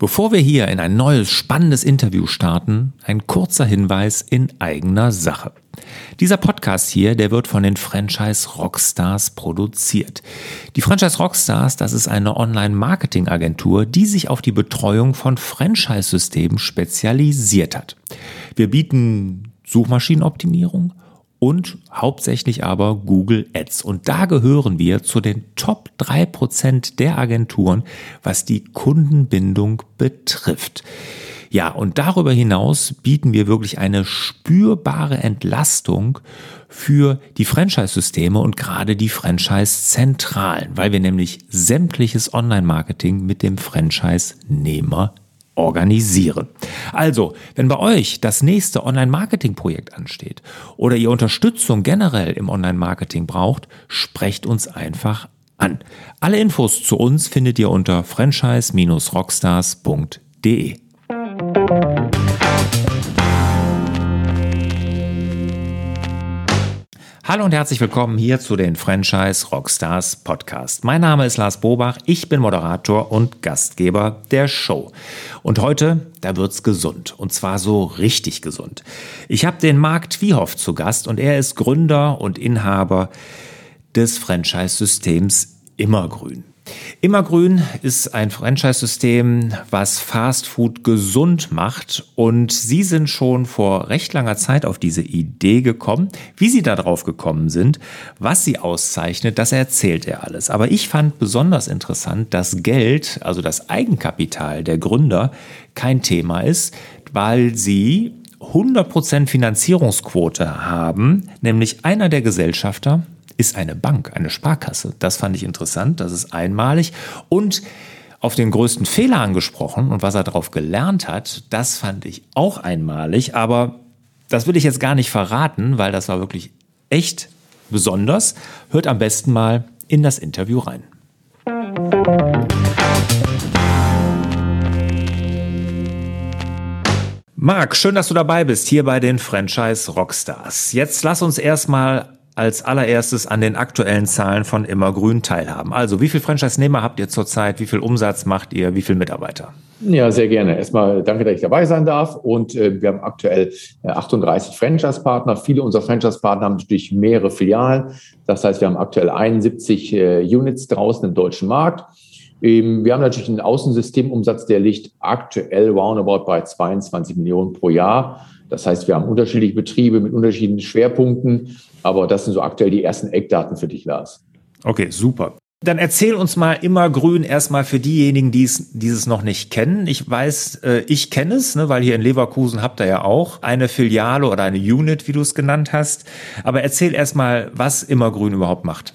Bevor wir hier in ein neues spannendes Interview starten, ein kurzer Hinweis in eigener Sache. Dieser Podcast hier, der wird von den Franchise Rockstars produziert. Die Franchise Rockstars, das ist eine Online-Marketing-Agentur, die sich auf die Betreuung von Franchise-Systemen spezialisiert hat. Wir bieten Suchmaschinenoptimierung, und hauptsächlich aber Google Ads. Und da gehören wir zu den Top 3% der Agenturen, was die Kundenbindung betrifft. Ja, und darüber hinaus bieten wir wirklich eine spürbare Entlastung für die Franchise-Systeme und gerade die Franchise-Zentralen, weil wir nämlich sämtliches Online-Marketing mit dem Franchise-Nehmer organisieren. Also, wenn bei euch das nächste Online-Marketing-Projekt ansteht oder ihr Unterstützung generell im Online-Marketing braucht, sprecht uns einfach an. Alle Infos zu uns findet ihr unter franchise-rockstars.de. Hallo und herzlich willkommen hier zu den Franchise Rockstars Podcast. Mein Name ist Lars Bobach, ich bin Moderator und Gastgeber der Show. Und heute, da wird's gesund und zwar so richtig gesund. Ich habe den Marc Twiehoff zu Gast und er ist Gründer und Inhaber des Franchise-Systems Immergrün. Immergrün ist ein Franchise-System, was Fast Food gesund macht. Und Sie sind schon vor recht langer Zeit auf diese Idee gekommen. Wie Sie darauf gekommen sind, was Sie auszeichnet, das erzählt er alles. Aber ich fand besonders interessant, dass Geld, also das Eigenkapital der Gründer, kein Thema ist, weil Sie 100% Finanzierungsquote haben, nämlich einer der Gesellschafter ist eine Bank, eine Sparkasse. Das fand ich interessant, das ist einmalig. Und auf den größten Fehler angesprochen und was er darauf gelernt hat, das fand ich auch einmalig. Aber das will ich jetzt gar nicht verraten, weil das war wirklich echt besonders. Hört am besten mal in das Interview rein. Marc, schön, dass du dabei bist, hier bei den Franchise Rockstars. Jetzt lass uns erstmal als allererstes an den aktuellen Zahlen von Immergrün teilhaben. Also, wie viele Franchise-Nehmer habt ihr zurzeit? Wie viel Umsatz macht ihr? Wie viele Mitarbeiter? Ja, sehr gerne. Erstmal danke, dass ich dabei sein darf. Und äh, wir haben aktuell äh, 38 Franchise-Partner. Viele unserer Franchise-Partner haben natürlich mehrere Filialen. Das heißt, wir haben aktuell 71 äh, Units draußen im deutschen Markt. Ähm, wir haben natürlich einen Außensystemumsatz, der liegt aktuell roundabout bei 22 Millionen pro Jahr. Das heißt, wir haben unterschiedliche Betriebe mit unterschiedlichen Schwerpunkten, aber das sind so aktuell die ersten Eckdaten für dich, Lars. Okay, super. Dann erzähl uns mal immer grün erstmal für diejenigen, die es dieses noch nicht kennen. Ich weiß, äh, ich kenne es, ne, weil hier in Leverkusen habt ihr ja auch eine Filiale oder eine Unit, wie du es genannt hast. Aber erzähl erstmal, was Immergrün überhaupt macht.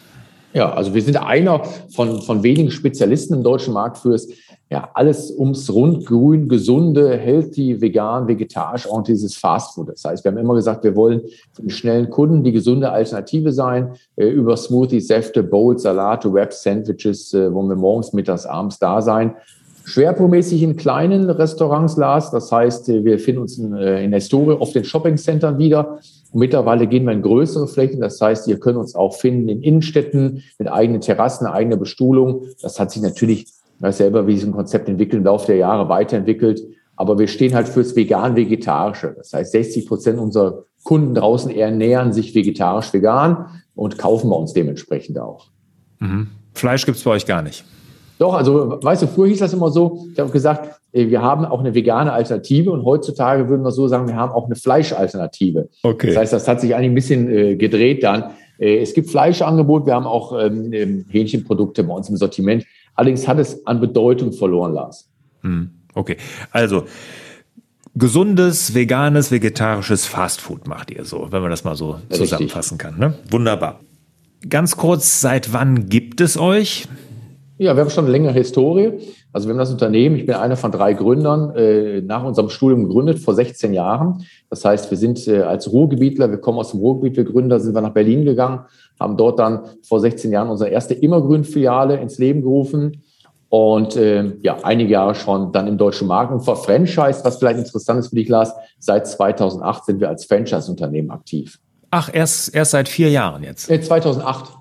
Ja, also wir sind einer von, von wenigen Spezialisten im deutschen Markt fürs ja, alles ums Rundgrün, gesunde, healthy, vegan, vegetarisch und dieses Fastfood. Das heißt, wir haben immer gesagt, wir wollen für den schnellen Kunden die gesunde Alternative sein, äh, über Smoothies, Säfte, Bowls, Salate, Wraps, Sandwiches, äh, wo wir morgens, mittags, abends da sein. Schwerpunktmäßig in kleinen Restaurants, Lars. Das heißt, äh, wir finden uns in, äh, in der Historie oft in Shoppingcentern wieder. Mittlerweile gehen wir in größere Flächen. Das heißt, ihr könnt uns auch finden in Innenstädten mit eigenen Terrassen, eigener Bestuhlung. Das hat sich natürlich selber, wie ein Konzept entwickelt, im Laufe der Jahre weiterentwickelt. Aber wir stehen halt fürs vegan-vegetarische. Das heißt, 60 Prozent unserer Kunden draußen ernähren sich vegetarisch-vegan und kaufen bei uns dementsprechend auch. Mhm. Fleisch gibt's bei euch gar nicht. Doch, also weißt du, früher hieß das immer so, ich habe gesagt, wir haben auch eine vegane Alternative und heutzutage würden wir so sagen, wir haben auch eine Fleischalternative. Okay. Das heißt, das hat sich eigentlich ein bisschen äh, gedreht dann. Äh, es gibt Fleischangebot, wir haben auch ähm, ähm Hähnchenprodukte bei uns im Sortiment. Allerdings hat es an Bedeutung verloren, Lars. Hm, okay, also gesundes, veganes, vegetarisches Fastfood macht ihr so, wenn man das mal so Richtig. zusammenfassen kann. Ne? Wunderbar. Ganz kurz, seit wann gibt es euch? Ja, wir haben schon eine längere Historie. Also wir haben das Unternehmen, ich bin einer von drei Gründern, äh, nach unserem Studium gegründet, vor 16 Jahren. Das heißt, wir sind äh, als Ruhrgebietler, wir kommen aus dem Ruhrgebiet, wir Gründer, sind wir nach Berlin gegangen, haben dort dann vor 16 Jahren unsere erste Immergrün-Filiale ins Leben gerufen und äh, ja, einige Jahre schon dann im deutschen Markt und vor Franchise, was vielleicht interessant ist für dich, Lars, seit 2008 sind wir als Franchise-Unternehmen aktiv. Ach, erst, erst seit vier Jahren jetzt? 2008.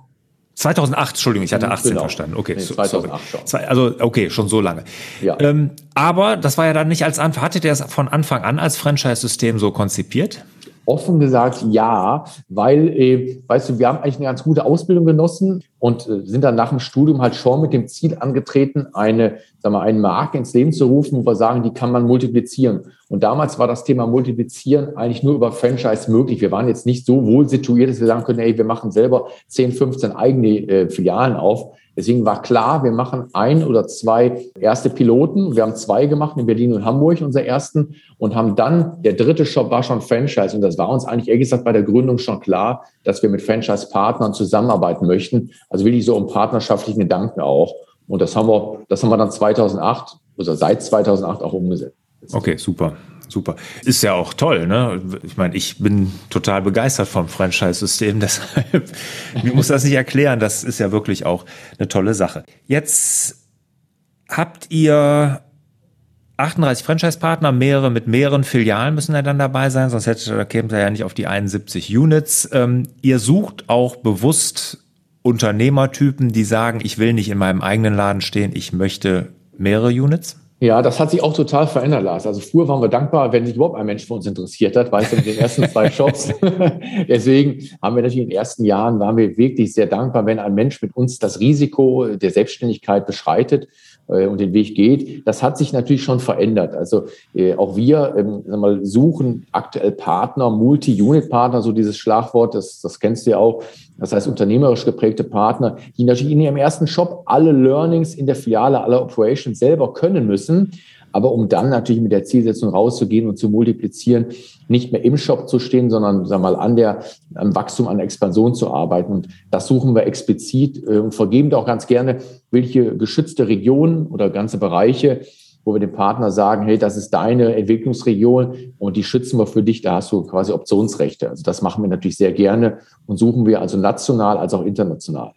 2008, Entschuldigung, ich hatte 18 genau. verstanden. Okay, nee, 2008 schon. Also, okay, schon so lange. Ja. Ähm, aber das war ja dann nicht als Anfang. Hattet ihr das von Anfang an als Franchise-System so konzipiert? Offen gesagt ja, weil, äh, weißt du, wir haben eigentlich eine ganz gute Ausbildung genossen und äh, sind dann nach dem Studium halt schon mit dem Ziel angetreten, eine, sagen wir, eine Marke ins Leben zu rufen, wo wir sagen, die kann man multiplizieren. Und damals war das Thema Multiplizieren eigentlich nur über Franchise möglich. Wir waren jetzt nicht so wohl situiert, dass wir sagen können, ey, wir machen selber 10, 15 eigene äh, Filialen auf. Deswegen war klar, wir machen ein oder zwei erste Piloten. Wir haben zwei gemacht in Berlin und Hamburg, unser ersten, und haben dann, der dritte Shop war schon Franchise. Und das war uns eigentlich, ehrlich gesagt, bei der Gründung schon klar, dass wir mit Franchise-Partnern zusammenarbeiten möchten. Also wirklich so um partnerschaftlichen Gedanken auch. Und das haben wir, das haben wir dann 2008, also seit 2008 auch umgesetzt. Okay, super. Super. Ist ja auch toll, ne? Ich meine, ich bin total begeistert vom Franchise-System, deshalb, mir muss das nicht erklären. Das ist ja wirklich auch eine tolle Sache. Jetzt habt ihr 38 Franchise-Partner, mehrere mit mehreren Filialen müssen ja dann dabei sein, sonst hätte, da käme ihr ja nicht auf die 71 Units. Ähm, ihr sucht auch bewusst Unternehmertypen, die sagen, ich will nicht in meinem eigenen Laden stehen, ich möchte mehrere Units? Ja, das hat sich auch total verändert, Lars. Also früher waren wir dankbar, wenn sich überhaupt ein Mensch für uns interessiert hat, weißt du, mit den ersten zwei Shops. Deswegen haben wir natürlich in den ersten Jahren, waren wir wirklich sehr dankbar, wenn ein Mensch mit uns das Risiko der Selbstständigkeit beschreitet und den Weg geht. Das hat sich natürlich schon verändert. Also äh, auch wir ähm, mal, suchen aktuell Partner, Multi-Unit-Partner, so dieses Schlagwort, das, das kennst du ja auch. Das heißt, unternehmerisch geprägte Partner, die natürlich in ihrem ersten Shop alle Learnings in der Filiale, alle Operations selber können müssen. Aber um dann natürlich mit der Zielsetzung rauszugehen und zu multiplizieren, nicht mehr im Shop zu stehen, sondern sagen wir mal an der am Wachstum, an der Expansion zu arbeiten. Und das suchen wir explizit äh, und vergeben da auch ganz gerne, welche geschützte Regionen oder ganze Bereiche, wo wir dem Partner sagen, hey, das ist deine Entwicklungsregion und die schützen wir für dich, da hast du quasi Optionsrechte. Also das machen wir natürlich sehr gerne und suchen wir also national als auch international.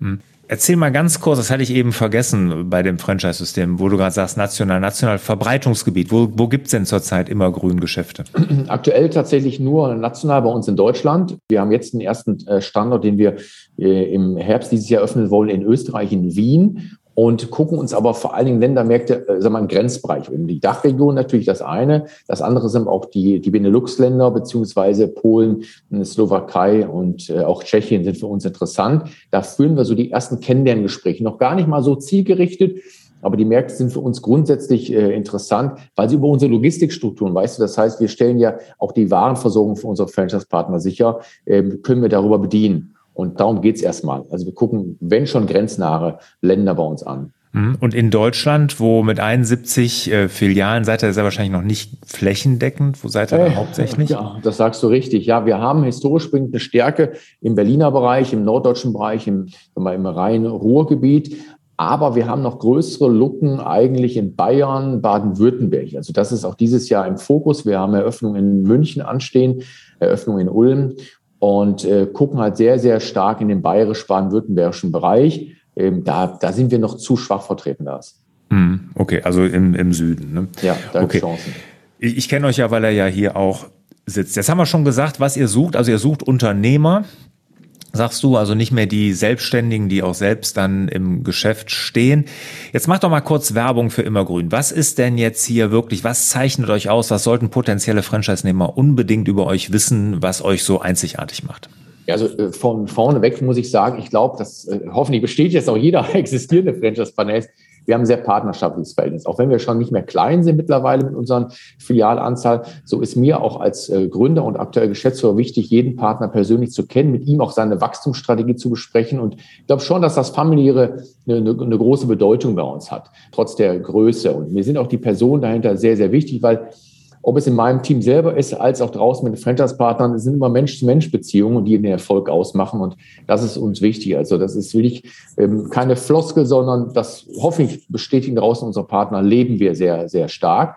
Hm. Erzähl mal ganz kurz, das hatte ich eben vergessen bei dem Franchise-System, wo du gerade sagst, national, national Verbreitungsgebiet. Wo, wo gibt es denn zurzeit immer Grüngeschäfte? Aktuell tatsächlich nur national bei uns in Deutschland. Wir haben jetzt den ersten äh, Standort, den wir äh, im Herbst dieses Jahr öffnen wollen, in Österreich, in Wien und gucken uns aber vor allen Dingen Ländermärkte, äh, sagen wir mal, im Grenzbereich um. Die Dachregion natürlich das eine. Das andere sind auch die, die Benelux-Länder beziehungsweise Polen, äh, Slowakei und äh, auch Tschechien sind für uns interessant. Da führen wir so die ersten Kennenlerngespräche. Noch gar nicht mal so zielgerichtet, aber die Märkte sind für uns grundsätzlich äh, interessant, weil sie über unsere Logistikstrukturen, weißt du, das heißt, wir stellen ja auch die Warenversorgung für unsere Franchise-Partner sicher, äh, können wir darüber bedienen. Und darum geht's erstmal. Also wir gucken, wenn schon grenznahe Länder bei uns an. Mhm. Und in Deutschland, wo mit 71 äh, Filialen seid ihr sehr wahrscheinlich noch nicht flächendeckend, wo seid ihr äh, da hauptsächlich? Ja, das sagst du richtig. Ja, wir haben historisch bringt eine Stärke im Berliner Bereich, im norddeutschen Bereich, im, im Rhein-Ruhr-Gebiet. Aber wir haben noch größere Lücken eigentlich in Bayern, Baden-Württemberg. Also das ist auch dieses Jahr im Fokus. Wir haben Eröffnungen in München anstehen, Eröffnungen in Ulm und äh, gucken halt sehr, sehr stark in den bayerisch-baden-württembergischen Bereich. Ähm, da, da sind wir noch zu schwach vertreten, Lars. Hm, okay, also im, im Süden. Ne? Ja, da okay. Chancen. Ich, ich kenne euch ja, weil er ja hier auch sitzt. Jetzt haben wir schon gesagt, was ihr sucht. Also ihr sucht Unternehmer, sagst du, also nicht mehr die Selbstständigen, die auch selbst dann im Geschäft stehen. Jetzt macht doch mal kurz Werbung für Immergrün. Was ist denn jetzt hier wirklich, was zeichnet euch aus? Was sollten potenzielle Franchise-Nehmer unbedingt über euch wissen, was euch so einzigartig macht? Also äh, von vorne weg muss ich sagen, ich glaube, dass äh, hoffentlich besteht jetzt auch jeder existierende Franchise-Partner wir haben ein sehr partnerschaftliches Verhältnis. Auch wenn wir schon nicht mehr klein sind mittlerweile mit unseren Filialanzahl, so ist mir auch als äh, Gründer und aktuell Geschäftsführer wichtig, jeden Partner persönlich zu kennen, mit ihm auch seine Wachstumsstrategie zu besprechen. Und ich glaube schon, dass das familiäre eine, eine große Bedeutung bei uns hat, trotz der Größe. Und mir sind auch die Personen dahinter sehr, sehr wichtig, weil ob es in meinem Team selber ist, als auch draußen mit den Franchise-Partnern, sind immer Mensch-zu-Mensch-Beziehungen, die den Erfolg ausmachen. Und das ist uns wichtig. Also das ist wirklich ähm, keine Floskel, sondern das hoffe ich bestätigen draußen unsere Partner, leben wir sehr, sehr stark.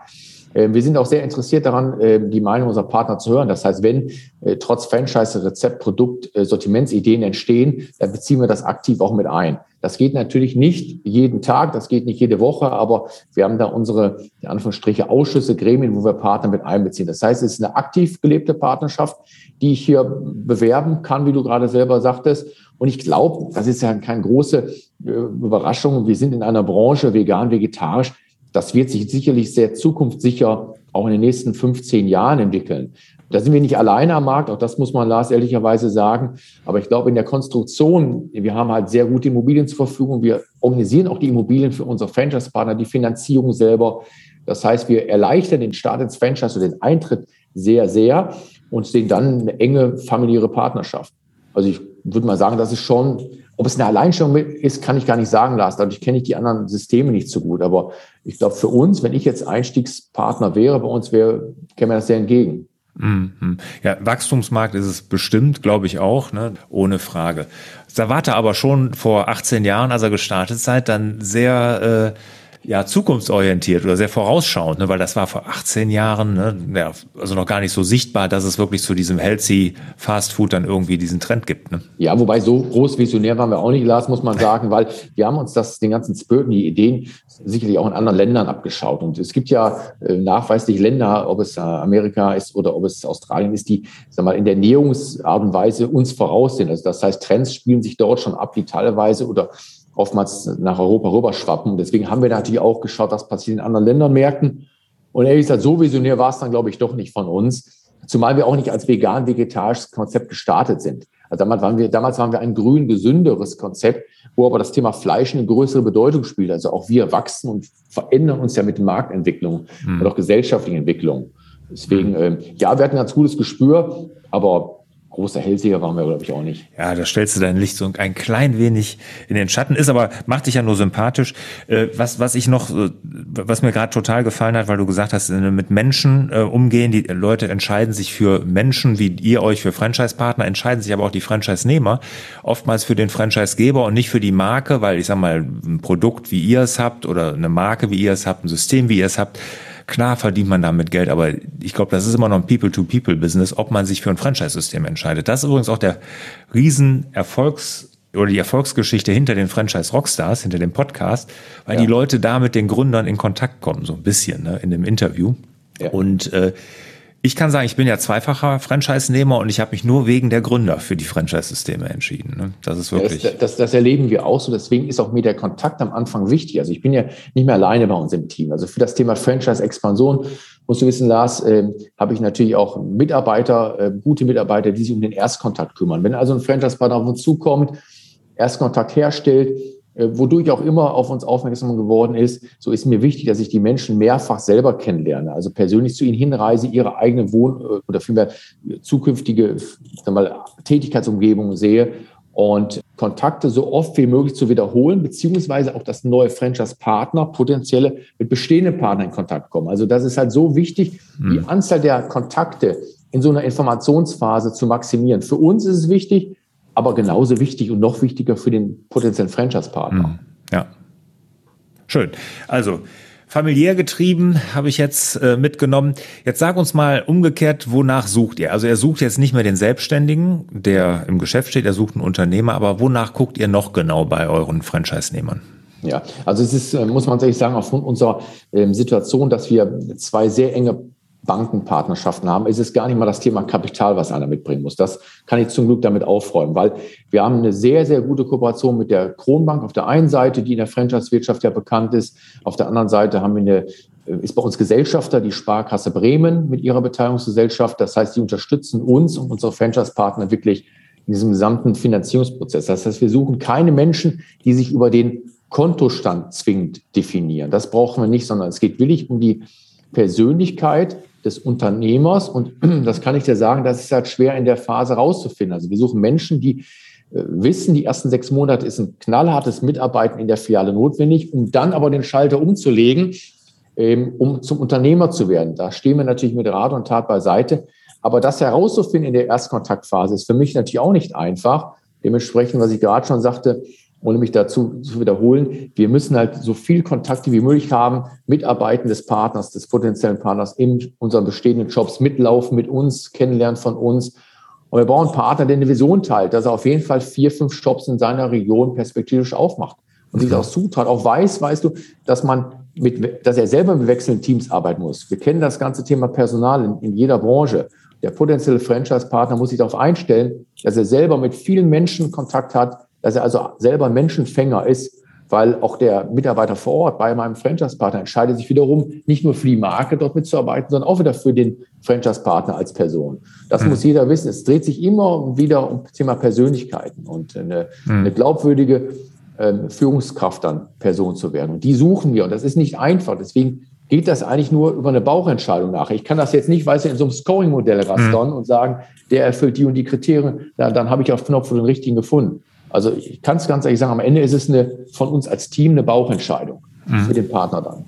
Ähm, wir sind auch sehr interessiert daran, ähm, die Meinung unserer Partner zu hören. Das heißt, wenn äh, trotz Franchise Rezept, Produkt, äh, Sortimentsideen entstehen, dann beziehen wir das aktiv auch mit ein. Das geht natürlich nicht jeden Tag, das geht nicht jede Woche, aber wir haben da unsere, in Anführungsstriche, Ausschüsse, Gremien, wo wir Partner mit einbeziehen. Das heißt, es ist eine aktiv gelebte Partnerschaft, die ich hier bewerben kann, wie du gerade selber sagtest. Und ich glaube, das ist ja keine große äh, Überraschung. Wir sind in einer Branche vegan, vegetarisch. Das wird sich sicherlich sehr zukunftssicher auch in den nächsten 15 Jahren entwickeln. Da sind wir nicht alleine am Markt, auch das muss man Lars ehrlicherweise sagen. Aber ich glaube, in der Konstruktion, wir haben halt sehr gute Immobilien zur Verfügung. Wir organisieren auch die Immobilien für unsere Franchise-Partner, die Finanzierung selber. Das heißt, wir erleichtern den Start ins Franchise oder den Eintritt sehr, sehr und sehen dann eine enge familiäre Partnerschaft. Also ich würde mal sagen, das ist schon, ob es eine Alleinstellung ist, kann ich gar nicht sagen, Lars. Dadurch kenne ich die anderen Systeme nicht so gut. Aber ich glaube, für uns, wenn ich jetzt Einstiegspartner wäre, bei uns wäre, käme mir das sehr entgegen. Mhm. Ja, Wachstumsmarkt ist es bestimmt, glaube ich auch, ne? ohne Frage. Savate aber schon vor 18 Jahren, als er gestartet seid, dann sehr äh, ja, zukunftsorientiert oder sehr vorausschauend, ne? weil das war vor 18 Jahren, ne? ja, also noch gar nicht so sichtbar, dass es wirklich zu diesem healthy Fast Food dann irgendwie diesen Trend gibt. Ne? Ja, wobei so groß visionär waren wir auch nicht, Lars, muss man sagen, weil wir haben uns das, den ganzen Spirit die Ideen sicherlich auch in anderen Ländern abgeschaut. Und es gibt ja äh, nachweislich Länder, ob es äh, Amerika ist oder ob es Australien ist, die, sag mal, in der Ernährungsart und Weise uns voraus sind. Also das heißt, Trends spielen sich dort schon ab, die teilweise oder oftmals nach Europa rüberschwappen. Deswegen haben wir natürlich auch geschaut, was passiert in anderen Ländern, Märkten. Und ehrlich gesagt, so visionär war es dann, glaube ich, doch nicht von uns. Zumal wir auch nicht als vegan-vegetarisches Konzept gestartet sind. Also damals waren wir, damals waren wir ein grün gesünderes Konzept, wo aber das Thema Fleisch eine größere Bedeutung spielt. Also auch wir wachsen und verändern uns ja mit den Marktentwicklungen mhm. und auch gesellschaftlichen Entwicklungen. Deswegen, äh, ja, wir hatten ein ganz gutes Gespür, aber großer Hellseher waren wir, glaube ich, auch nicht. Ja, da stellst du dein Licht so ein klein wenig in den Schatten, ist aber, macht dich ja nur sympathisch. Äh, was, was ich noch, äh, was mir gerade total gefallen hat, weil du gesagt hast, äh, mit Menschen umgehen, die Leute entscheiden sich für Menschen, wie ihr euch für Franchise-Partner, entscheiden sich aber auch die Franchise-Nehmer, oftmals für den Franchise-Geber und nicht für die Marke, weil ich sag mal, ein Produkt, wie ihr es habt, oder eine Marke, wie ihr es habt, ein System, wie ihr es habt, Klar verdient man damit Geld, aber ich glaube, das ist immer noch ein People-to-People-Business, ob man sich für ein Franchise-System entscheidet. Das ist übrigens auch der Riesenerfolgs- oder die Erfolgsgeschichte hinter den Franchise Rockstars, hinter dem Podcast, weil ja. die Leute da mit den Gründern in Kontakt kommen, so ein bisschen ne, in dem Interview. Ja. Und äh, ich kann sagen, ich bin ja zweifacher Franchise-Nehmer und ich habe mich nur wegen der Gründer für die Franchise-Systeme entschieden. Ne? Das ist wirklich. Das, das, das, erleben wir auch so. Deswegen ist auch mir der Kontakt am Anfang wichtig. Also ich bin ja nicht mehr alleine bei uns im Team. Also für das Thema Franchise-Expansion musst du wissen, Lars, äh, habe ich natürlich auch Mitarbeiter, äh, gute Mitarbeiter, die sich um den Erstkontakt kümmern. Wenn also ein Franchise-Partner auf uns zukommt, Erstkontakt herstellt, wodurch auch immer auf uns aufmerksam geworden ist, so ist mir wichtig, dass ich die Menschen mehrfach selber kennenlerne, also persönlich zu ihnen hinreise, ihre eigene Wohn- äh, oder vielmehr zukünftige mal, Tätigkeitsumgebung sehe und Kontakte so oft wie möglich zu wiederholen, beziehungsweise auch das neue Franchise-Partner potenzielle mit bestehenden Partnern in Kontakt kommen. Also das ist halt so wichtig, die hm. Anzahl der Kontakte in so einer Informationsphase zu maximieren. Für uns ist es wichtig, aber genauso wichtig und noch wichtiger für den potenziellen Franchise-Partner. Hm, ja. Schön. Also, familiär getrieben habe ich jetzt äh, mitgenommen. Jetzt sag uns mal umgekehrt, wonach sucht ihr? Also er sucht jetzt nicht mehr den Selbstständigen, der im Geschäft steht, er sucht einen Unternehmer, aber wonach guckt ihr noch genau bei euren Franchise-Nehmern? Ja, also es ist, äh, muss man tatsächlich sagen, aufgrund unserer ähm, Situation, dass wir zwei sehr enge Bankenpartnerschaften haben, ist es gar nicht mal das Thema Kapital, was einer mitbringen muss. Das kann ich zum Glück damit aufräumen, weil wir haben eine sehr, sehr gute Kooperation mit der Kronbank auf der einen Seite, die in der Franchise-Wirtschaft ja bekannt ist. Auf der anderen Seite haben wir eine, äh, ist bei uns Gesellschafter, die Sparkasse Bremen mit ihrer Beteiligungsgesellschaft. Das heißt, die unterstützen uns und unsere Franchise-Partner wirklich in diesem gesamten Finanzierungsprozess. Das heißt, wir suchen keine Menschen, die sich über den Kontostand zwingend definieren. Das brauchen wir nicht, sondern es geht wirklich um die Persönlichkeit des Unternehmers. Und das kann ich dir sagen, das ist halt schwer in der Phase rauszufinden. Also wir suchen Menschen, die äh, wissen, die ersten sechs Monate ist ein knallhartes Mitarbeiten in der Filiale notwendig, um dann aber den Schalter umzulegen, ähm, um zum Unternehmer zu werden. Da stehen wir natürlich mit Rat und Tat beiseite. Aber das herauszufinden in der Erstkontaktphase ist für mich natürlich auch nicht einfach. Dementsprechend, was ich gerade schon sagte, ohne mich dazu zu wiederholen, wir müssen halt so viel Kontakte wie möglich haben, Mitarbeiten des Partners, des potenziellen Partners in unseren bestehenden Jobs mitlaufen mit uns, kennenlernen von uns. Und wir brauchen einen Partner, der eine Vision teilt, dass er auf jeden Fall vier, fünf Shops in seiner Region perspektivisch aufmacht und sich auch zutraut, auch weiß, weißt du, dass man mit, dass er selber mit wechselnden Teams arbeiten muss. Wir kennen das ganze Thema Personal in, in jeder Branche. Der potenzielle Franchise-Partner muss sich darauf einstellen, dass er selber mit vielen Menschen Kontakt hat, dass er also selber Menschenfänger ist, weil auch der Mitarbeiter vor Ort bei meinem Franchise-Partner entscheidet sich wiederum, nicht nur für die Marke dort mitzuarbeiten, sondern auch wieder für den Franchise-Partner als Person. Das mhm. muss jeder wissen. Es dreht sich immer wieder um das Thema Persönlichkeiten und eine, mhm. eine glaubwürdige äh, Führungskraft dann Person zu werden. Und die suchen wir. Und das ist nicht einfach. Deswegen geht das eigentlich nur über eine Bauchentscheidung nach. Ich kann das jetzt nicht, weißt du, in so einem Scoring-Modell rastern mhm. und sagen, der erfüllt die und die Kriterien, dann, dann habe ich auf Knopf den richtigen gefunden. Also ich kann es ganz ehrlich sagen, am Ende ist es eine, von uns als Team eine Bauchentscheidung mhm. für den Partner dann.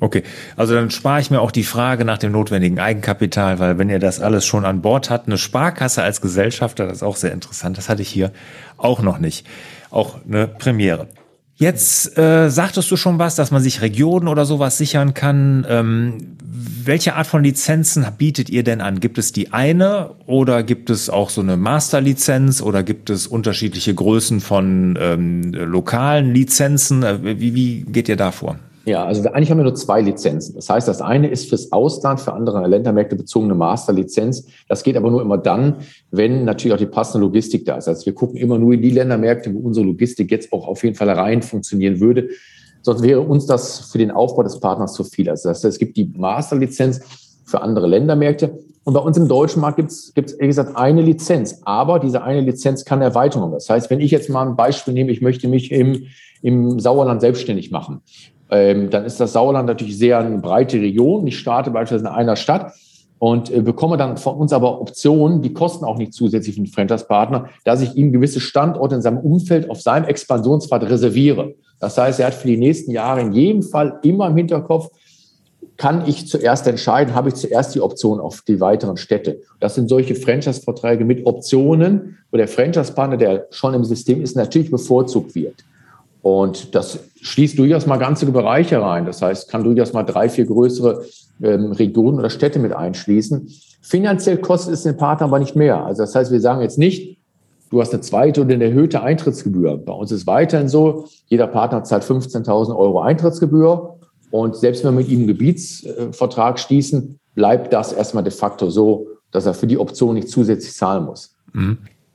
Okay, also dann spare ich mir auch die Frage nach dem notwendigen Eigenkapital, weil wenn ihr das alles schon an Bord habt, eine Sparkasse als Gesellschafter, das ist auch sehr interessant, das hatte ich hier auch noch nicht. Auch eine Premiere. Jetzt äh, sagtest du schon was, dass man sich Regionen oder sowas sichern kann. Ähm, welche Art von Lizenzen bietet ihr denn an? Gibt es die eine oder gibt es auch so eine Masterlizenz oder gibt es unterschiedliche Größen von ähm, lokalen Lizenzen? Äh, wie, wie geht ihr da vor? Ja, also eigentlich haben wir nur zwei Lizenzen. Das heißt, das eine ist fürs Ausland, für andere Ländermärkte bezogene Masterlizenz. Das geht aber nur immer dann, wenn natürlich auch die passende Logistik da ist. Also wir gucken immer nur in die Ländermärkte, wo unsere Logistik jetzt auch auf jeden Fall rein funktionieren würde. Sonst wäre uns das für den Aufbau des Partners zu viel. Also das heißt, es gibt die Masterlizenz für andere Ländermärkte. Und bei uns im deutschen Markt gibt es, gibt es, wie gesagt, eine Lizenz. Aber diese eine Lizenz kann Erweiterung. Das heißt, wenn ich jetzt mal ein Beispiel nehme, ich möchte mich im, im Sauerland selbstständig machen, ähm, dann ist das Sauerland natürlich sehr eine breite Region. Ich starte beispielsweise in einer Stadt und äh, bekomme dann von uns aber Optionen, die kosten auch nicht zusätzlich für den Franchise-Partner, dass ich ihm gewisse Standorte in seinem Umfeld auf seinem Expansionspfad reserviere. Das heißt, er hat für die nächsten Jahre in jedem Fall immer im Hinterkopf, kann ich zuerst entscheiden, habe ich zuerst die Option auf die weiteren Städte. Das sind solche Franchise-Verträge mit Optionen, wo der Franchise-Partner, der schon im System ist, natürlich bevorzugt wird. Und das schließt durchaus mal ganze Bereiche rein. Das heißt, kann durchaus mal drei, vier größere ähm, Regionen oder Städte mit einschließen. Finanziell kostet es den Partner aber nicht mehr. Also das heißt, wir sagen jetzt nicht, du hast eine zweite oder eine erhöhte Eintrittsgebühr. Bei uns ist weiterhin so, jeder Partner zahlt 15.000 Euro Eintrittsgebühr. Und selbst wenn wir mit ihm einen Gebietsvertrag schließen, bleibt das erstmal de facto so, dass er für die Option nicht zusätzlich zahlen muss.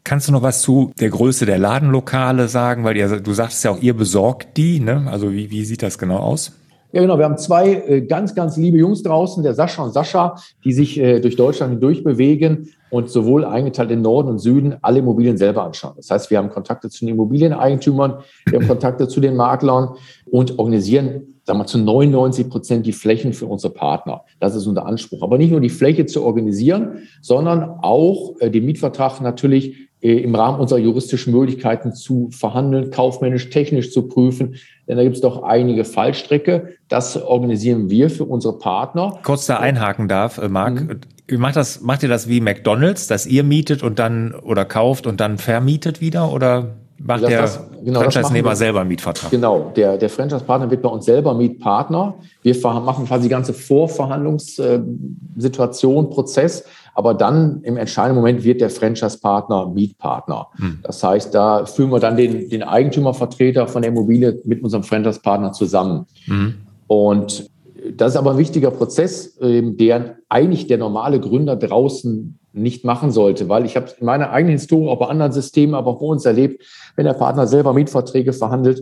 Kannst du noch was zu der Größe der Ladenlokale sagen? Weil ihr, du sagtest ja auch, ihr besorgt die. Ne? Also wie, wie sieht das genau aus? Ja, genau. Wir haben zwei äh, ganz, ganz liebe Jungs draußen, der Sascha und Sascha, die sich äh, durch Deutschland hindurch bewegen und sowohl eingeteilt in Norden und Süden alle Immobilien selber anschauen. Das heißt, wir haben Kontakte zu den Immobilieneigentümern, wir haben Kontakte zu den Maklern und organisieren sagen wir, zu 99 Prozent die Flächen für unsere Partner. Das ist unser Anspruch. Aber nicht nur die Fläche zu organisieren, sondern auch äh, den Mietvertrag natürlich im Rahmen unserer juristischen Möglichkeiten zu verhandeln, kaufmännisch, technisch zu prüfen. Denn da gibt es doch einige Fallstrecke. Das organisieren wir für unsere Partner. Kurz da einhaken darf, äh, Marc. Mhm. Macht, das, macht ihr das wie McDonalds, dass ihr mietet und dann oder kauft und dann vermietet wieder? Oder macht das, der das, genau, Franchise-Nehmer selber einen Mietvertrag? Genau, der, der Franchise-Partner wird bei uns selber Mietpartner. Wir machen quasi die ganze Vorverhandlungssituation, Prozess aber dann im entscheidenden Moment wird der Franchise-Partner Mietpartner. Hm. Das heißt, da führen wir dann den, den Eigentümervertreter von der Immobilie mit unserem Franchise-Partner zusammen. Hm. Und das ist aber ein wichtiger Prozess, ähm, der eigentlich der normale Gründer draußen nicht machen sollte, weil ich habe in meiner eigenen Historie auch bei anderen Systemen, aber auch bei uns erlebt, wenn der Partner selber Mietverträge verhandelt,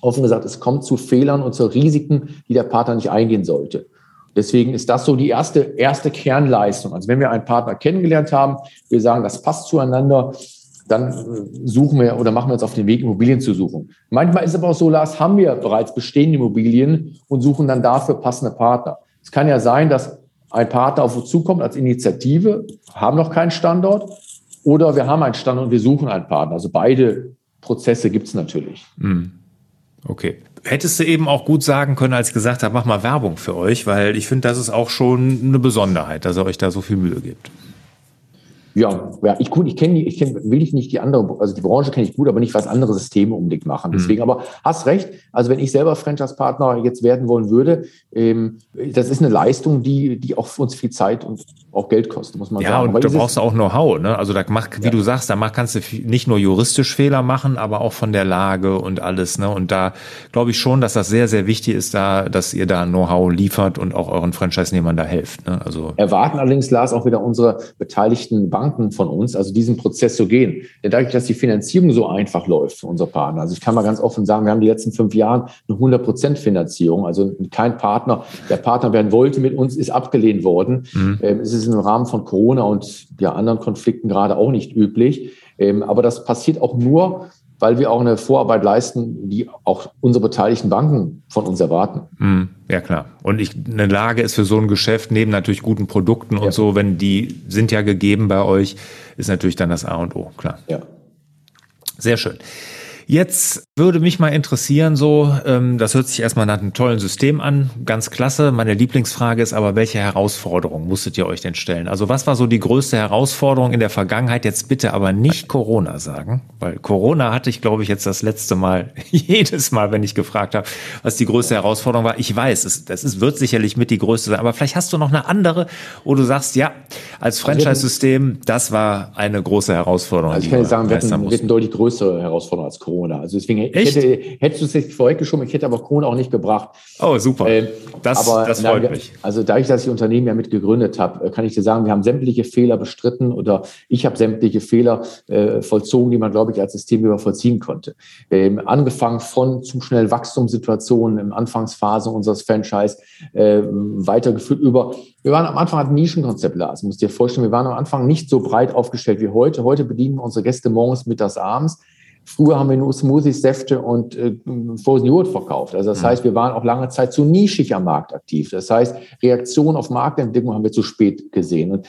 offen gesagt, es kommt zu Fehlern und zu Risiken, die der Partner nicht eingehen sollte. Deswegen ist das so die erste, erste Kernleistung. Also wenn wir einen Partner kennengelernt haben, wir sagen, das passt zueinander, dann äh, suchen wir oder machen wir uns auf den Weg, Immobilien zu suchen. Manchmal ist es aber auch so, Lars, haben wir bereits bestehende Immobilien und suchen dann dafür passende Partner. Es kann ja sein, dass ein Partner auf uns zukommt als Initiative, haben noch keinen Standort oder wir haben einen Standort und wir suchen einen Partner. Also beide Prozesse gibt es natürlich. Mhm. Okay. Hättest du eben auch gut sagen können, als ich gesagt habe, mach mal Werbung für euch, weil ich finde, das ist auch schon eine Besonderheit, dass ihr euch da so viel Mühe gibt. Ja, ja, ich, gut, ich kenne, ich kenn, will ich nicht die andere, also die Branche kenne ich gut, aber nicht was andere Systeme unbedingt machen. Mhm. Deswegen, mhm. aber hast recht. Also wenn ich selber Franchise-Partner jetzt werden wollen würde, ähm, das ist eine Leistung, die, die auch für uns viel Zeit und auch Geld kostet, muss man ja, sagen. Ja, und da brauchst du auch Know-how, ne? Also da mach, wie ja. du sagst, da mach, kannst du nicht nur juristisch Fehler machen, aber auch von der Lage und alles, ne? Und da glaube ich schon, dass das sehr, sehr wichtig ist, da, dass ihr da Know-how liefert und auch euren Franchise-Nehmern da helft. Ne? Also erwarten allerdings, Lars, auch wieder unsere beteiligten Banken Banken von uns, also diesen Prozess zu gehen. Denn dadurch, dass die Finanzierung so einfach läuft für unsere Partner, also ich kann mal ganz offen sagen, wir haben die letzten fünf Jahre eine 100% Finanzierung, also kein Partner, der Partner werden wollte mit uns, ist abgelehnt worden. Mhm. Ähm, es ist im Rahmen von Corona und ja, anderen Konflikten gerade auch nicht üblich. Ähm, aber das passiert auch nur, weil wir auch eine Vorarbeit leisten, die auch unsere beteiligten Banken von uns erwarten. Hm, ja, klar. Und ich, eine Lage ist für so ein Geschäft neben natürlich guten Produkten und ja. so, wenn die sind ja gegeben bei euch, ist natürlich dann das A und O, klar. Ja. Sehr schön. Jetzt würde mich mal interessieren, so, ähm, das hört sich erstmal nach einem tollen System an, ganz klasse. Meine Lieblingsfrage ist aber, welche Herausforderungen musstet ihr euch denn stellen? Also was war so die größte Herausforderung in der Vergangenheit? Jetzt bitte aber nicht Corona sagen, weil Corona hatte ich, glaube ich, jetzt das letzte Mal, jedes Mal, wenn ich gefragt habe, was die größte Herausforderung war. Ich weiß, es, das ist, wird sicherlich mit die größte sein, aber vielleicht hast du noch eine andere, wo du sagst, ja, als also Franchise-System, das war eine große Herausforderung. Also ich kann jetzt sagen, wir hatten, wir hatten deutlich größere Herausforderungen als Corona. Corona. Also deswegen Echt? hätte, hättest du es jetzt vorweggeschoben, ich hätte aber Corona auch nicht gebracht. Oh, super. Ähm, das, aber, das freut na, mich. Also dadurch, dass ich Unternehmen ja mit gegründet habe, äh, kann ich dir sagen, wir haben sämtliche Fehler bestritten oder ich habe sämtliche Fehler äh, vollzogen, die man, glaube ich, als Systemgeber vollziehen konnte. Ähm, angefangen von zu schnell Wachstumssituationen im Anfangsphase unseres Franchise, äh, weitergeführt über wir waren am Anfang ein Nischenkonzept, Lars. Du musst dir vorstellen, wir waren am Anfang nicht so breit aufgestellt wie heute. Heute bedienen wir unsere Gäste morgens, mittags, abends. Früher haben wir nur Smoothies, Säfte und äh, Frozen Joghurt verkauft. Also das mhm. heißt, wir waren auch lange Zeit zu nischig am Markt aktiv. Das heißt, Reaktion auf Marktentwicklung haben wir zu spät gesehen. Und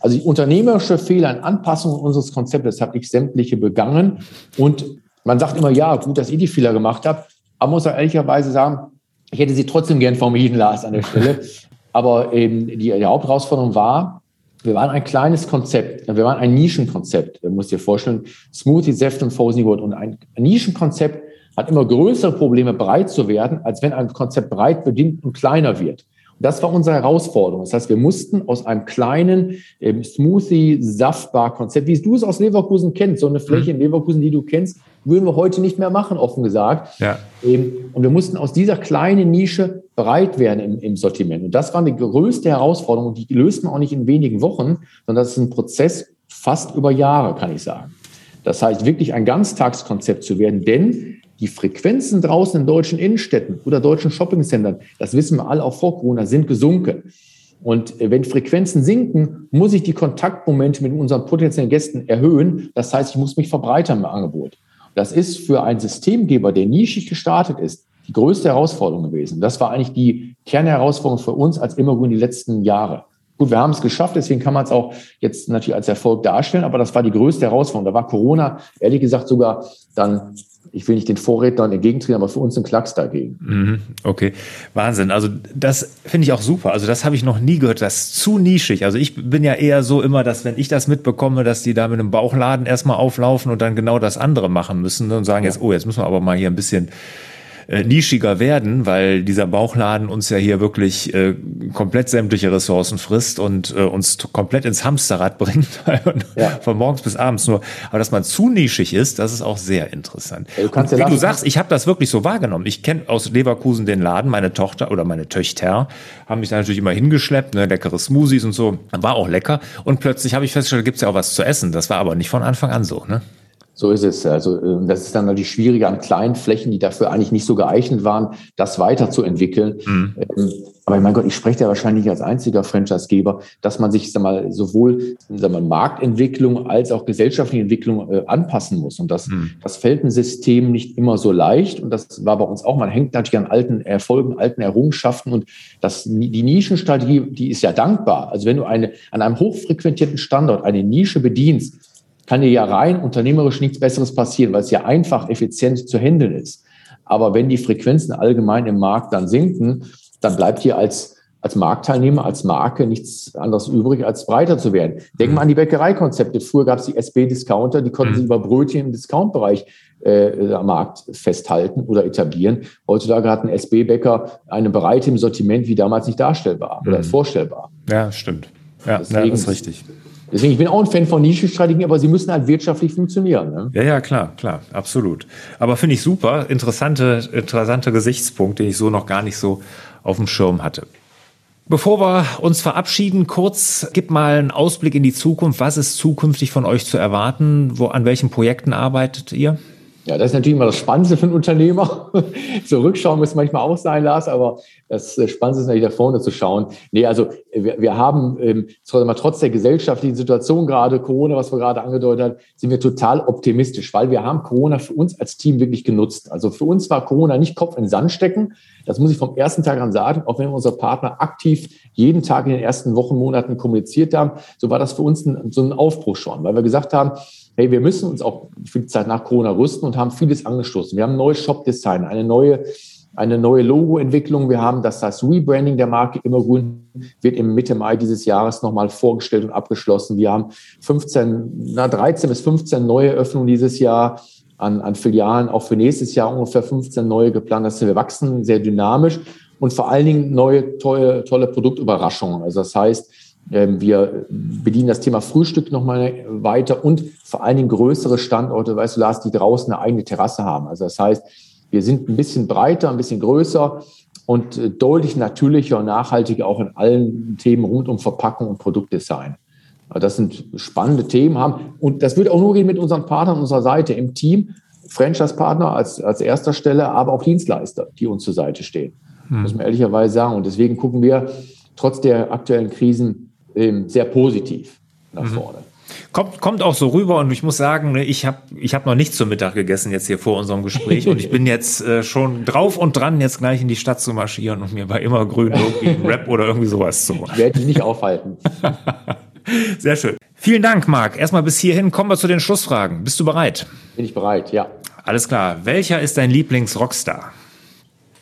also die unternehmerische Fehler in Anpassung unseres Konzeptes habe ich sämtliche begangen. Und man sagt immer, ja, gut, dass ihr die Fehler gemacht habt. Aber man muss auch ehrlicherweise sagen, ich hätte sie trotzdem gern vermieden, Lars, an der Stelle. Aber eben die, die Hauptherausforderung war, wir waren ein kleines Konzept, wir waren ein Nischenkonzept. Du musst dir vorstellen, Smoothie, Säfte und Frozen Joghurt. Und ein Nischenkonzept hat immer größere Probleme, breit zu werden, als wenn ein Konzept breit bedient und kleiner wird. Und das war unsere Herausforderung. Das heißt, wir mussten aus einem kleinen ähm, Smoothie-Saftbar-Konzept, wie du es aus Leverkusen kennst, so eine Fläche in Leverkusen, die du kennst, würden wir heute nicht mehr machen, offen gesagt. Ja. Ähm, und wir mussten aus dieser kleinen Nische breit werden im, im Sortiment. Und das war die größte Herausforderung. Die löst man auch nicht in wenigen Wochen, sondern das ist ein Prozess fast über Jahre, kann ich sagen. Das heißt, wirklich ein Ganztagskonzept zu werden, denn die Frequenzen draußen in deutschen Innenstädten oder deutschen Shoppingcentern, das wissen wir alle auch vor Corona, sind gesunken. Und äh, wenn Frequenzen sinken, muss ich die Kontaktmomente mit unseren potenziellen Gästen erhöhen. Das heißt, ich muss mich verbreitern im Angebot. Das ist für einen Systemgeber, der nischig gestartet ist, die größte Herausforderung gewesen. Das war eigentlich die Kernherausforderung für uns als Immergrün die letzten Jahre. Gut, wir haben es geschafft, deswegen kann man es auch jetzt natürlich als Erfolg darstellen, aber das war die größte Herausforderung. Da war Corona, ehrlich gesagt, sogar dann ich will nicht den Vorrednern entgegentreten, aber für uns ein Klacks dagegen. Mhm, okay, Wahnsinn. Also das finde ich auch super. Also das habe ich noch nie gehört. Das ist zu nischig. Also ich bin ja eher so immer, dass wenn ich das mitbekomme, dass die da mit einem Bauchladen erstmal auflaufen und dann genau das andere machen müssen und sagen ja. jetzt, oh, jetzt müssen wir aber mal hier ein bisschen äh, nischiger werden, weil dieser Bauchladen uns ja hier wirklich äh, komplett sämtliche Ressourcen frisst und äh, uns komplett ins Hamsterrad bringt, ja. von morgens bis abends nur. Aber dass man zu nischig ist, das ist auch sehr interessant. Ja, du wie du sagst, ich habe das wirklich so wahrgenommen. Ich kenne aus Leverkusen den Laden, meine Tochter oder meine Töchter haben mich da natürlich immer hingeschleppt, ne, leckere Smoothies und so. War auch lecker. Und plötzlich habe ich festgestellt, gibt es ja auch was zu essen. Das war aber nicht von Anfang an so, ne? So ist es. Also ähm, das ist dann natürlich schwieriger an kleinen Flächen, die dafür eigentlich nicht so geeignet waren, das weiterzuentwickeln. Mhm. Ähm, aber mein Gott, ich spreche ja wahrscheinlich als einziger Franchisegeber, dass man sich sag mal, sowohl sag mal, Marktentwicklung als auch gesellschaftliche Entwicklung äh, anpassen muss. Und das, mhm. das fällt ein System nicht immer so leicht. Und das war bei uns auch. Man hängt natürlich an alten Erfolgen, alten Errungenschaften. Und das, die Nischenstrategie, die ist ja dankbar. Also wenn du eine, an einem hochfrequentierten Standort eine Nische bedienst, kann dir ja rein unternehmerisch nichts Besseres passieren, weil es ja einfach effizient zu handeln ist. Aber wenn die Frequenzen allgemein im Markt dann sinken, dann bleibt dir als, als Marktteilnehmer, als Marke nichts anderes übrig, als breiter zu werden. Denken wir an die Bäckereikonzepte. Früher gab es die SB-Discounter, die konnten mhm. sich über Brötchen im Discountbereich äh, am Markt festhalten oder etablieren. Heutzutage hat ein SB-Bäcker eine Breite im Sortiment wie damals nicht darstellbar mhm. oder vorstellbar. Ja, stimmt. Ja, Deswegen, ja, das ist richtig. Deswegen, ich bin auch ein Fan von Nischenstrategien, aber sie müssen halt wirtschaftlich funktionieren. Ne? Ja, ja, klar, klar, absolut. Aber finde ich super, interessante, interessanter Gesichtspunkt, den ich so noch gar nicht so auf dem Schirm hatte. Bevor wir uns verabschieden, kurz, gib mal einen Ausblick in die Zukunft. Was ist zukünftig von euch zu erwarten? Wo, an welchen Projekten arbeitet ihr? Ja, das ist natürlich immer das Spannendste für einen Unternehmer. Zurückschauen muss manchmal auch sein, Lars, aber das äh, Spannendste ist natürlich nach vorne zu schauen. Nee, also wir, wir haben ähm, trotz der gesellschaftlichen Situation gerade, Corona, was wir gerade angedeutet haben, sind wir total optimistisch, weil wir haben Corona für uns als Team wirklich genutzt. Also für uns war Corona nicht Kopf in den Sand stecken. Das muss ich vom ersten Tag an sagen, auch wenn unsere Partner aktiv jeden Tag in den ersten Wochen, Monaten kommuniziert haben, so war das für uns ein, so ein Aufbruch schon, weil wir gesagt haben, hey, wir müssen uns auch für die Zeit nach Corona rüsten und haben vieles angestoßen. Wir haben ein neues Shop-Design, eine neue, eine neue Logo-Entwicklung. Wir haben das, das Rebranding der Marke Immergrün wird im Mitte Mai dieses Jahres nochmal vorgestellt und abgeschlossen. Wir haben 15, na, 13 bis 15 neue Öffnungen dieses Jahr an, an Filialen, auch für nächstes Jahr ungefähr 15 neue geplant. Das wir wachsen sehr dynamisch und vor allen Dingen neue, tolle, tolle Produktüberraschungen. Also das heißt, wir bedienen das Thema Frühstück nochmal weiter und vor allen Dingen größere Standorte, weißt du, Lars, die draußen eine eigene Terrasse haben. Also das heißt, wir sind ein bisschen breiter, ein bisschen größer und äh, deutlich natürlicher und nachhaltiger auch in allen Themen rund um Verpackung und Produktdesign. Das sind spannende Themen haben. Und das wird auch nur gehen mit unseren Partnern unserer Seite im Team. Franchise-Partner als, als erster Stelle, aber auch Dienstleister, die uns zur Seite stehen. Hm. Muss man ehrlicherweise sagen. Und deswegen gucken wir trotz der aktuellen Krisen ähm, sehr positiv nach mhm. vorne. Kommt, kommt auch so rüber und ich muss sagen, ne, ich habe ich hab noch nicht zum Mittag gegessen jetzt hier vor unserem Gespräch und ich bin jetzt äh, schon drauf und dran, jetzt gleich in die Stadt zu marschieren und mir bei immer grün irgendwie einen Rap oder irgendwie sowas zu machen. Ich werde dich nicht aufhalten. Sehr schön. Vielen Dank, Marc. Erstmal bis hierhin. Kommen wir zu den Schlussfragen. Bist du bereit? Bin ich bereit, ja. Alles klar. Welcher ist dein Lieblings-Rockstar?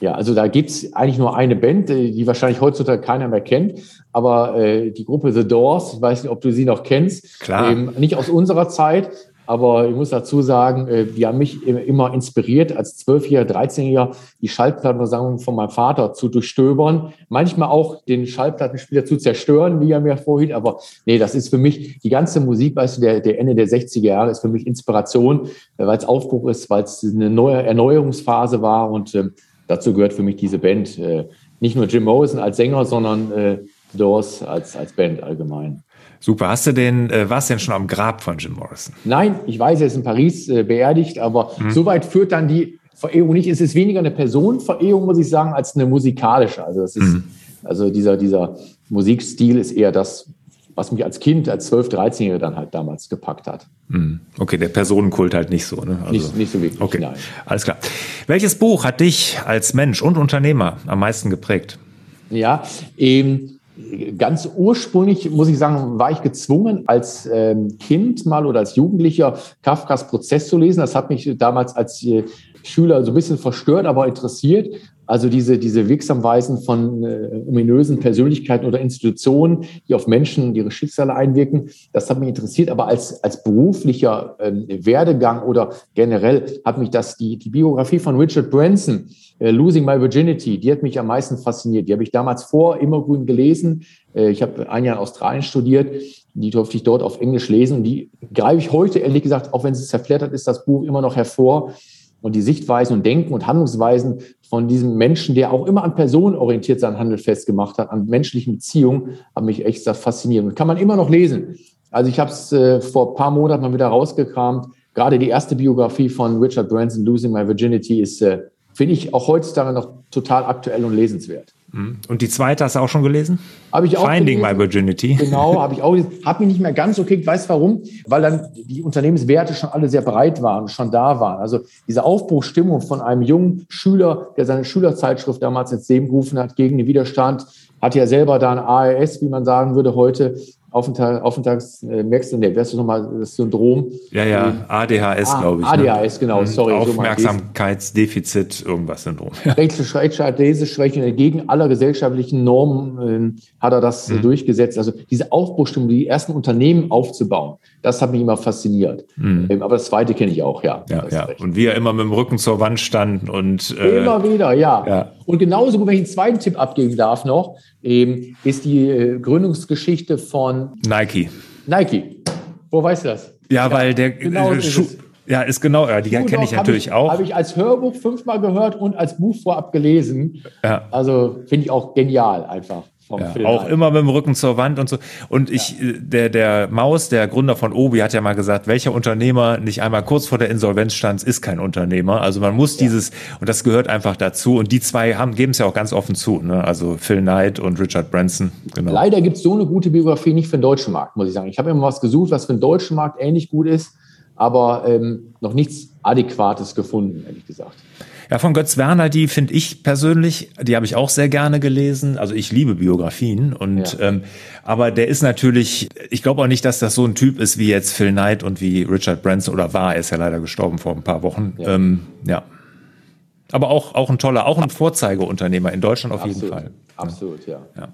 Ja, also da gibt's eigentlich nur eine Band, äh, die wahrscheinlich heutzutage keiner mehr kennt, aber äh, die Gruppe The Doors, ich weiß nicht, ob du sie noch kennst, Klar. Ähm, nicht aus unserer Zeit, aber ich muss dazu sagen, äh, die haben mich immer inspiriert, als Zwölfjähriger, 13-Jähriger die Schallplattenversammlung von meinem Vater zu durchstöbern. Manchmal auch den Schallplattenspieler zu zerstören, wie er mir vorhielt. Aber nee, das ist für mich die ganze Musik, weißt du, der, der Ende der 60er Jahre ist für mich Inspiration, äh, weil es Aufbruch ist, weil es eine neue Erneuerungsphase war und ähm, dazu gehört für mich diese Band. Äh, nicht nur Jim Morrison als Sänger, sondern äh, Doors als, als Band allgemein. Super. Hast du denn, äh, warst du denn schon am Grab von Jim Morrison? Nein, ich weiß, er ist in Paris äh, beerdigt, aber hm. soweit führt dann die Verehrung nicht. Es ist weniger eine Personenverehrung, muss ich sagen, als eine musikalische. Also das ist, hm. also dieser, dieser Musikstil ist eher das, was mich als Kind, als 12-, 13-Jähriger dann halt damals gepackt hat. Hm. Okay, der Personenkult halt nicht so. Ne? Also, nicht, nicht so wirklich, okay. nein. Alles klar. Welches Buch hat dich als Mensch und Unternehmer am meisten geprägt? Ja, ähm, ganz ursprünglich, muss ich sagen, war ich gezwungen, als ähm, Kind mal oder als Jugendlicher Kafkas Prozess zu lesen. Das hat mich damals als äh, Schüler so ein bisschen verstört, aber interessiert. Also diese, diese Wirksamweisen von äh, ominösen Persönlichkeiten oder Institutionen, die auf Menschen ihre Schicksale einwirken, das hat mich interessiert. Aber als, als beruflicher äh, Werdegang oder generell hat mich das, die, die Biografie von Richard Branson, äh, Losing My Virginity, die hat mich am meisten fasziniert. Die habe ich damals vor Immergrün gelesen. Äh, ich habe ein Jahr in Australien studiert. Die durfte ich dort auf Englisch lesen. Und die greife ich heute, ehrlich gesagt, auch wenn es zerflattert ist, das Buch immer noch hervor und die Sichtweisen und Denken und Handlungsweisen von diesem Menschen, der auch immer an Personen orientiert sein Handel festgemacht hat, an menschlichen Beziehungen, haben mich echt fasziniert. Und kann man immer noch lesen. Also ich habe es äh, vor ein paar Monaten mal wieder rausgekramt. Gerade die erste Biografie von Richard Branson, Losing My Virginity, ist, äh, finde ich, auch heutzutage noch total aktuell und lesenswert. Mhm. Und die zweite hast du auch schon gelesen? Habe ich auch Finding gelesen. My Virginity. Genau, habe ich auch gelesen. Hat mich nicht mehr ganz so gekickt. Weißt du warum? Weil dann die Unternehmenswerte schon alle sehr breit waren, schon da waren. Also diese Aufbruchsstimmung von einem jungen Schüler, der seine Schülerzeitschrift damals ins Leben gerufen hat gegen den Widerstand, hat ja selber da ein ARS, wie man sagen würde heute, Aufenthalt, Aufenthalts, äh, merkst du, ne, wärst du nochmal das Syndrom? Ja, ja, ähm, ADHS, ah, glaube ich. ADHS, ne? genau, mhm. sorry. Aufmerksamkeitsdefizit, irgendwas Syndrom. Rechtschreibleseschwäche gegen aller gesellschaftlichen Normen äh, hat er das mhm. durchgesetzt. Also diese Aufbruchstimmung, die ersten Unternehmen aufzubauen, das hat mich immer fasziniert. Mhm. Ähm, aber das zweite kenne ich auch, ja. Ja, ja. Und wie er immer mit dem Rücken zur Wand stand und. Äh, immer wieder, ja. ja. Und genauso gut, wenn ich einen zweiten Tipp abgeben darf noch, ähm, ist die äh, Gründungsgeschichte von Nike. Nike. Wo weißt du das? Ja, ja weil der genau äh, Schuh. Ja, ist genau, ja, die kenne ich natürlich ich, auch. Habe ich als Hörbuch fünfmal gehört und als Buch vorab gelesen. Ja. Also finde ich auch genial einfach vom ja, Film. Auch immer mit dem Rücken zur Wand und so. Und ich, ja. der, der Maus, der Gründer von Obi, hat ja mal gesagt, welcher Unternehmer nicht einmal kurz vor der Insolvenz stand, ist kein Unternehmer. Also man muss ja. dieses, und das gehört einfach dazu. Und die zwei haben, geben es ja auch ganz offen zu. Ne? Also Phil Knight und Richard Branson. Genau. Leider gibt es so eine gute Biografie nicht für den deutschen Markt, muss ich sagen. Ich habe immer was gesucht, was für den deutschen Markt ähnlich gut ist, aber ähm, noch nichts Adäquates gefunden, ehrlich gesagt. Ja, von Götz Werner, die finde ich persönlich, die habe ich auch sehr gerne gelesen. Also ich liebe Biografien und ja. ähm, aber der ist natürlich, ich glaube auch nicht, dass das so ein Typ ist wie jetzt Phil Knight und wie Richard Branson oder war, er ist ja leider gestorben vor ein paar Wochen. Ja. Ähm, ja. Aber auch, auch ein toller, auch ein Vorzeigeunternehmer in Deutschland auf Absolut. jeden Fall. Absolut, ja. ja.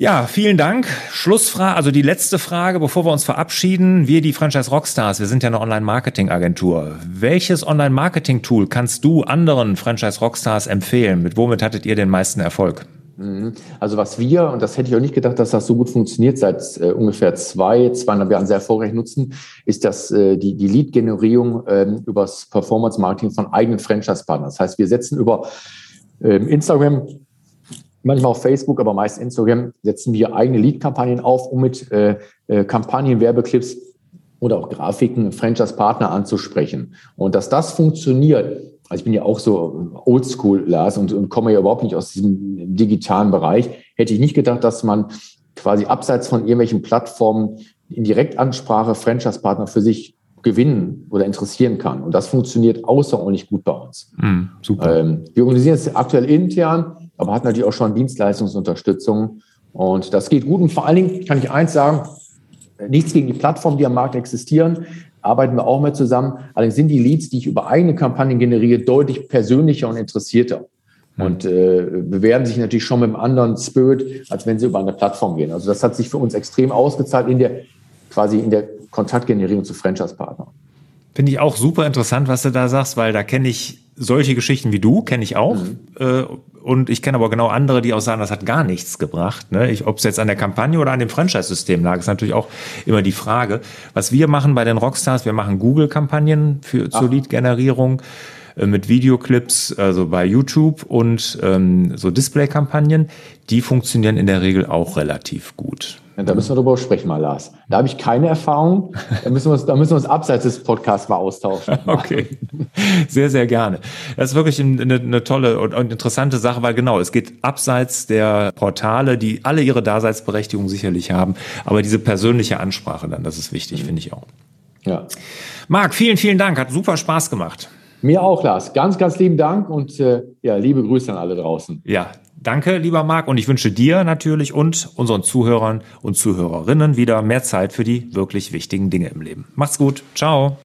Ja, vielen Dank. Schlussfrage, also die letzte Frage, bevor wir uns verabschieden. Wir, die Franchise Rockstars, wir sind ja eine Online-Marketing-Agentur. Welches Online-Marketing-Tool kannst du anderen Franchise Rockstars empfehlen? Mit womit hattet ihr den meisten Erfolg? Mhm. Also was wir, und das hätte ich auch nicht gedacht, dass das so gut funktioniert, seit äh, ungefähr zwei, zweieinhalb Jahren sehr erfolgreich nutzen, ist das äh, die, die Lead-Generierung äh, übers Performance-Marketing von eigenen Franchise-Partnern. Das heißt, wir setzen über ähm, Instagram manchmal auf Facebook, aber meist Instagram, setzen wir eigene Lead-Kampagnen auf, um mit äh, äh, Kampagnen, Werbeclips oder auch Grafiken Franchise-Partner anzusprechen. Und dass das funktioniert, also ich bin ja auch so oldschool, Lars, und, und komme ja überhaupt nicht aus diesem digitalen Bereich, hätte ich nicht gedacht, dass man quasi abseits von irgendwelchen Plattformen in Direktansprache Franchise-Partner für sich gewinnen oder interessieren kann. Und das funktioniert außerordentlich gut bei uns. Mm, super. Ähm, wir organisieren es aktuell intern aber hat natürlich auch schon Dienstleistungsunterstützung. Und das geht gut. Und vor allen Dingen kann ich eins sagen, nichts gegen die Plattformen, die am Markt existieren, arbeiten wir auch mehr zusammen. Allerdings sind die Leads, die ich über eigene Kampagnen generiere, deutlich persönlicher und interessierter. Hm. Und äh, bewerben sich natürlich schon mit einem anderen Spirit, als wenn sie über eine Plattform gehen. Also das hat sich für uns extrem ausgezahlt in der quasi in der Kontaktgenerierung zu Franchise-Partnern. Finde ich auch super interessant, was du da sagst, weil da kenne ich solche Geschichten wie du, kenne ich auch. Mhm. Äh, und ich kenne aber genau andere, die auch sagen, das hat gar nichts gebracht. Ne? Ob es jetzt an der Kampagne oder an dem Franchise-System lag, ist natürlich auch immer die Frage. Was wir machen bei den Rockstars, wir machen Google-Kampagnen für zur Lead-Generierung äh, mit Videoclips, also bei YouTube und ähm, so Display-Kampagnen. Die funktionieren in der Regel auch relativ gut. Ja, da müssen wir drüber sprechen, mal, Lars. Da habe ich keine Erfahrung. Da müssen, wir uns, da müssen wir uns abseits des Podcasts mal austauschen. okay. Sehr, sehr gerne. Das ist wirklich eine, eine tolle und interessante Sache, weil genau, es geht abseits der Portale, die alle ihre Daseinsberechtigung sicherlich haben. Aber diese persönliche Ansprache dann, das ist wichtig, mhm. finde ich auch. Ja. Marc, vielen, vielen Dank. Hat super Spaß gemacht. Mir auch, Lars. Ganz, ganz lieben Dank und äh, ja, liebe Grüße an alle draußen. Ja, Danke, lieber Marc, und ich wünsche dir natürlich und unseren Zuhörern und Zuhörerinnen wieder mehr Zeit für die wirklich wichtigen Dinge im Leben. Macht's gut. Ciao.